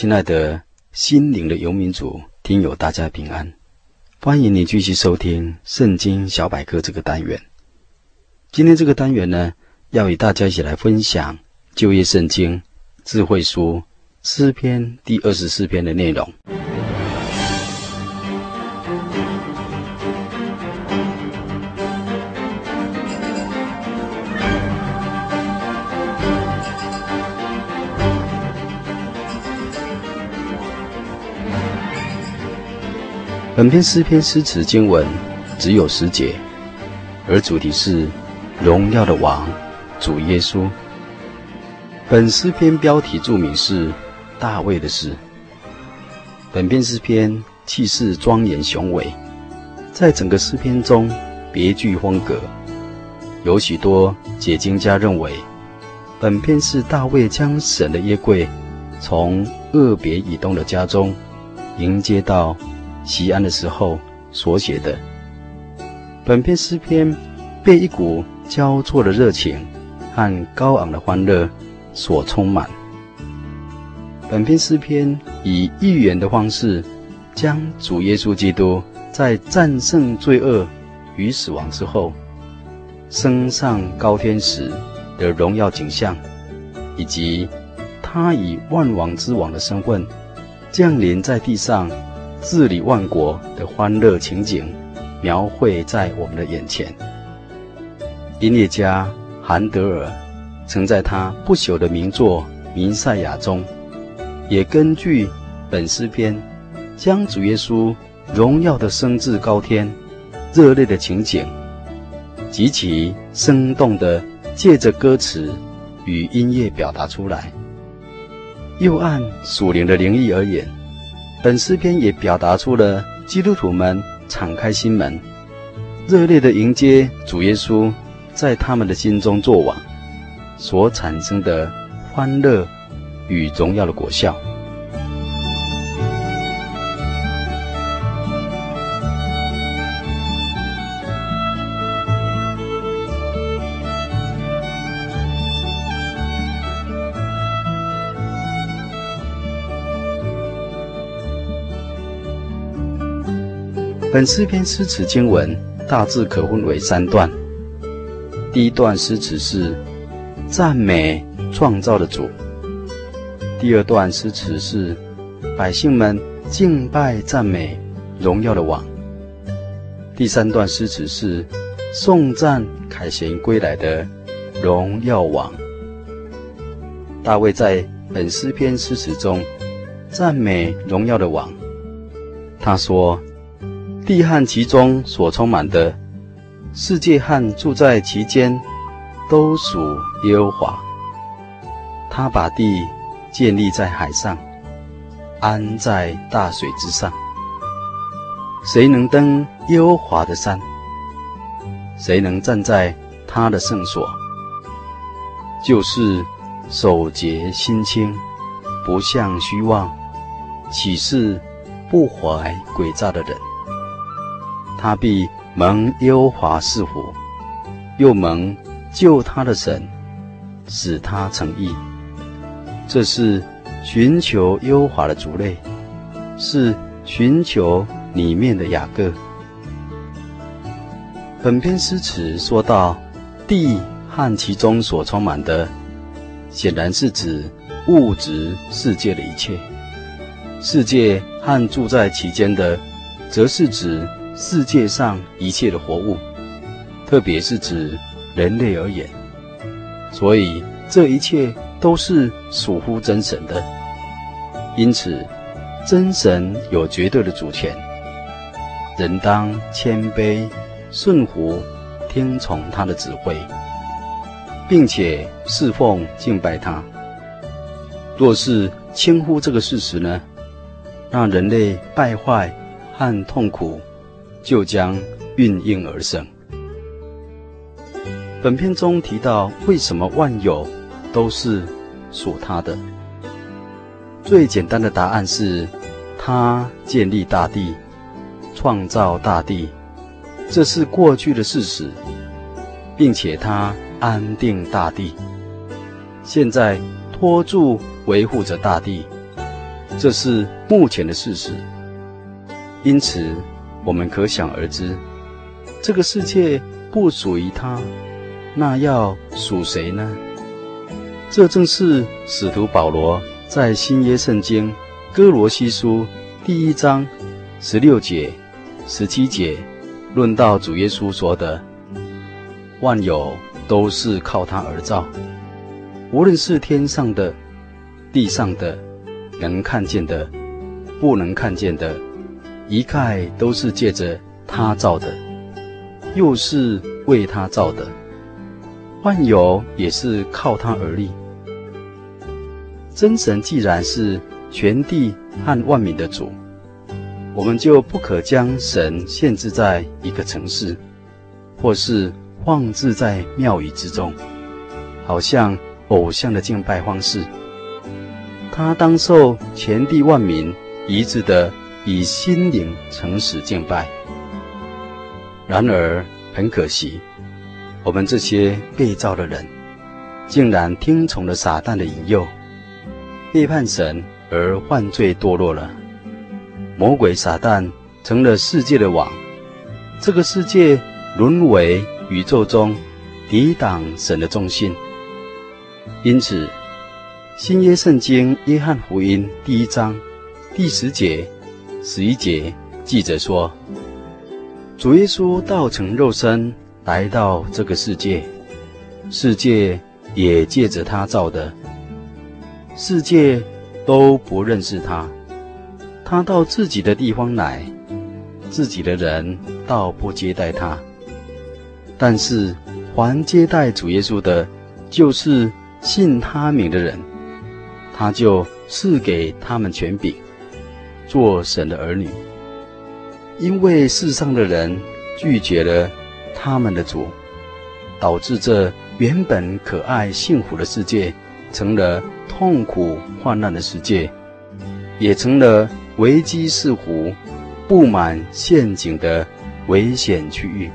亲爱的心灵的游民族听友，大家平安！欢迎你继续收听《圣经小百科》这个单元。今天这个单元呢，要与大家一起来分享旧约圣经智慧书诗篇第二十四篇的内容。本篇诗篇诗词经文只有十节，而主题是荣耀的王主耶稣。本诗篇标题注明是大卫的诗。本篇诗篇气势庄严雄伟，在整个诗篇中别具风格。有许多解经家认为，本篇是大卫将神的约柜从俄别以东的家中迎接到。西安的时候所写的。本篇诗篇被一股交错的热情和高昂的欢乐所充满。本篇诗篇以寓言的方式，将主耶稣基督在战胜罪恶与死亡之后，升上高天时的荣耀景象，以及他以万王之王的身份降临在地上。治理万国的欢乐情景，描绘在我们的眼前。音乐家韩德尔曾在他不朽的名作《弥赛亚》中，也根据本诗篇，将主耶稣荣耀的升至高天、热烈的情景，极其生动地借着歌词与音乐表达出来。又按属灵的灵意而言。本诗篇也表达出了基督徒们敞开心门、热烈的迎接主耶稣在他们的心中作王所产生的欢乐与荣耀的果效。本诗篇诗词经文大致可分为三段。第一段诗词是赞美创造的主；第二段诗词是百姓们敬拜赞美荣耀的王；第三段诗词是颂赞凯旋归来的荣耀王。大卫在本诗篇诗词中赞美荣耀的王，他说。地和其中所充满的，世界和住在其间，都属耶和华。他把地建立在海上，安在大水之上。谁能登耶和华的山？谁能站在他的圣所？就是手洁心清，不向虚妄，岂是不怀诡诈的人。他必蒙优华赐福，又蒙救他的神使他成义。这是寻求优华的族类，是寻求里面的雅各。本篇诗词说到地和其中所充满的，显然是指物质世界的一切；世界和住在其间的，则是指。世界上一切的活物，特别是指人类而言，所以这一切都是属乎真神的。因此，真神有绝对的主权，人当谦卑顺服，听从他的指挥，并且侍奉敬拜他。若是轻忽这个事实呢，让人类败坏和痛苦就将应运而生。本篇中提到，为什么万有都是属他的？最简单的答案是，他建立大地，创造大地，这是过去的事实，并且他安定大地，现在托住维护着大地，这是目前的事实。因此，我们可想而知，这个世界不属于他。那要属谁呢？这正是使徒保罗在新约圣经歌罗西书第一章十六节、十七节论到主耶稣说的：“万有都是靠他而造，无论是天上的、地上的、能看见的、不能看见的，一概都是借着他造的，又是为他造的。”万有也是靠他而立。真神既然是全地和万民的主，我们就不可将神限制在一个城市，或是放置在庙宇之中，好像偶像的敬拜方式。他当受全地万民一致的以心灵诚实敬拜。然而很可惜。我们这些被造的人，竟然听从了撒旦的引诱，背叛神而犯罪堕落了。魔鬼撒旦成了世界的王，这个世界沦为宇宙中抵挡神的中心。因此，新约圣经约翰福音第一章第十节、十一节记着说：“主耶稣道成肉身。”来到这个世界，世界也借着他造的，世界都不认识他。他到自己的地方来，自己的人倒不接待他。但是，凡接待主耶稣的，就是信他名的人，他就赐给他们权柄，做神的儿女。因为世上的人拒绝了。他们的主，导致这原本可爱幸福的世界，成了痛苦患难的世界，也成了危机四伏、布满陷阱的危险区域。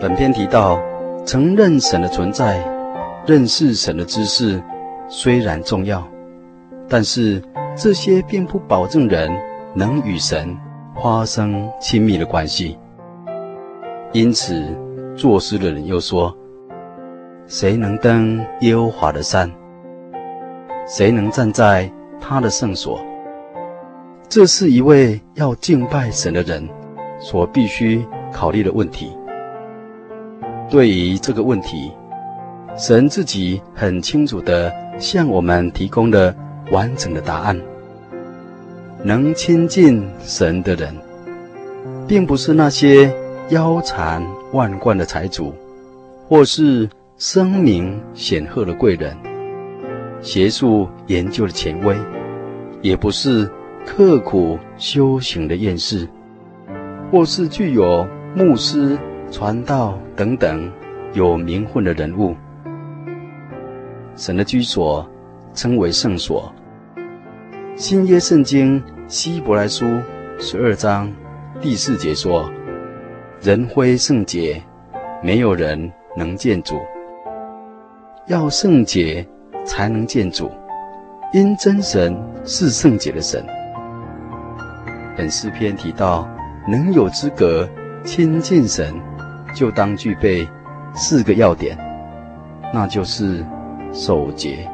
本篇提到，承认神的存在，认识神的知识虽然重要，但是这些并不保证人能与神发生亲密的关系。因此，作诗的人又说：“谁能登耶和华的山？谁能站在他的圣所？”这是一位要敬拜神的人所必须考虑的问题。对于这个问题，神自己很清楚地向我们提供了完整的答案。能亲近神的人，并不是那些腰缠万贯的财主，或是声名显赫的贵人，学术研究的权威，也不是刻苦修行的验士，或是具有牧师。传道等等有名分的人物，神的居所称为圣所。新约圣经希伯来书十二章第四节说：“人非圣洁，没有人能见主。要圣洁才能见主，因真神是圣洁的神。”本诗篇提到，能有资格亲近神。就当具备四个要点，那就是守节。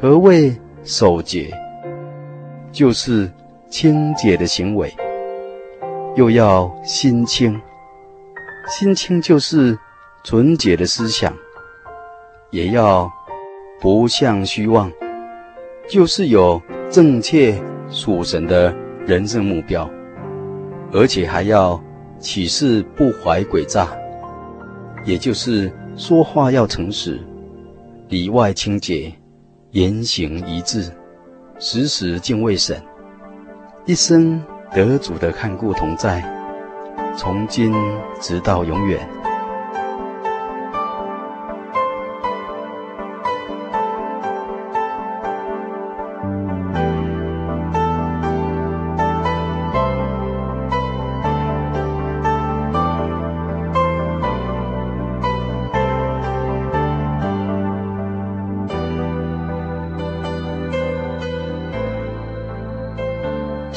何谓守节？就是清洁的行为，又要心清。心清就是纯洁的思想，也要不向虚妄，就是有正确属神的人生目标，而且还要岂是不怀诡诈，也就是说话要诚实，里外清洁，言行一致，时时敬畏神，一生得主的看顾同在，从今直到永远。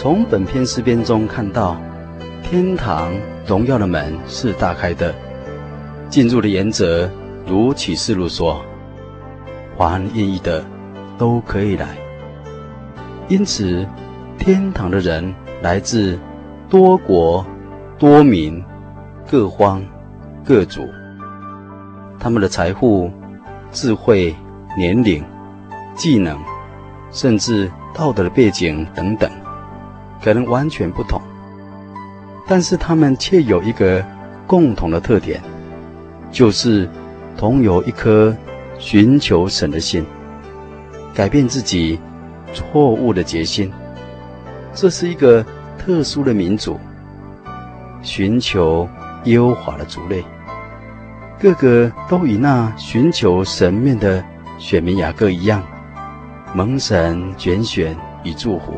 从本篇诗篇中看到，天堂荣耀的门是大开的，进入的原则如启示录说，凡愿意的都可以来。因此，天堂的人来自多国、多民、各方、各族，他们的财富、智慧、年龄、技能，甚至道德的背景等等。可能完全不同，但是他们却有一个共同的特点，就是同有一颗寻求神的心，改变自己错误的决心。这是一个特殊的民族，寻求耶和华的族类，个个都与那寻求神面的选民雅各一样，蒙神拣选与祝福。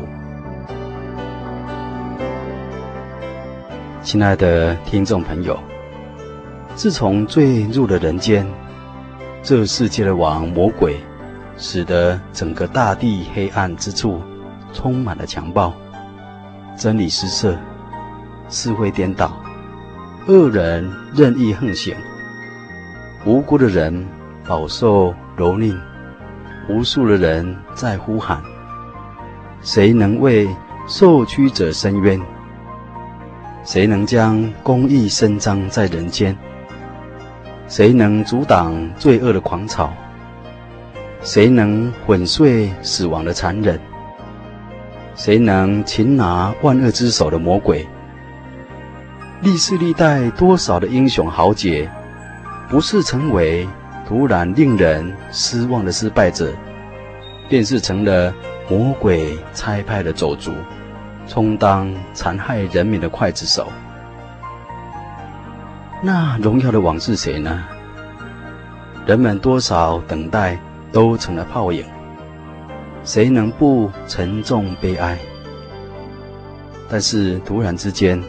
亲爱的听众朋友，自从罪入了人间，这世界的王魔鬼，使得整个大地黑暗之处充满了强暴，真理失色，是非颠倒，恶人任意横行，无辜的人饱受蹂躏，无数的人在呼喊：谁能为受屈者伸冤？谁能将公义伸张在人间？谁能阻挡罪恶的狂潮？谁能粉碎死亡的残忍？谁能擒拿万恶之首的魔鬼？历世历代多少的英雄豪杰，不是成为突然令人失望的失败者，便是成了魔鬼差派的走卒。充当残害人民的刽子手，那荣耀的王是谁呢？人们多少等待都成了泡影，谁能不沉重悲哀？但是突然之间，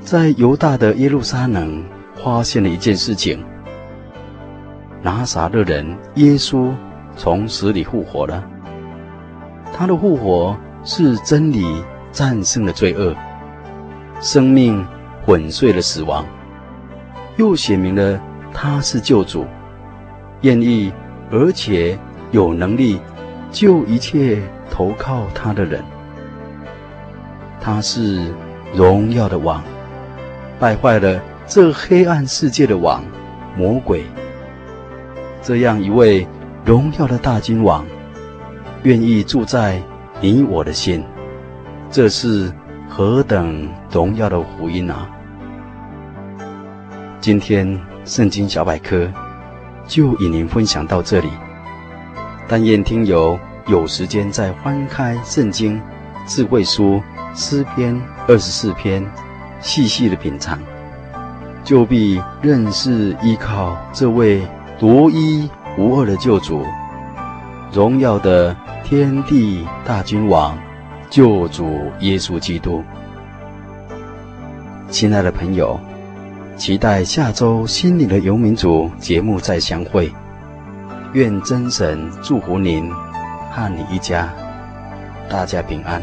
在犹大的耶路撒冷发现了一件事情：拿撒勒人耶稣从死里复活了。他的复活是真理。战胜了罪恶，生命粉碎了死亡，又写明了他是救主，愿意而且有能力救一切投靠他的人。他是荣耀的王，败坏了这黑暗世界的王魔鬼。这样一位荣耀的大君王，愿意住在你我的心。这是何等荣耀的福音啊！今天圣经小百科就与您分享到这里。但愿听友有时间再翻开圣经智慧书诗篇二十四篇，细细的品尝，就必认识依靠这位独一无二的救主，荣耀的天地大君王。救主耶稣基督，亲爱的朋友，期待下周心灵的游民族节目再相会。愿真神祝福您和你一家，大家平安。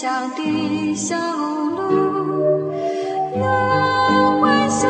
乡的小路，有欢笑，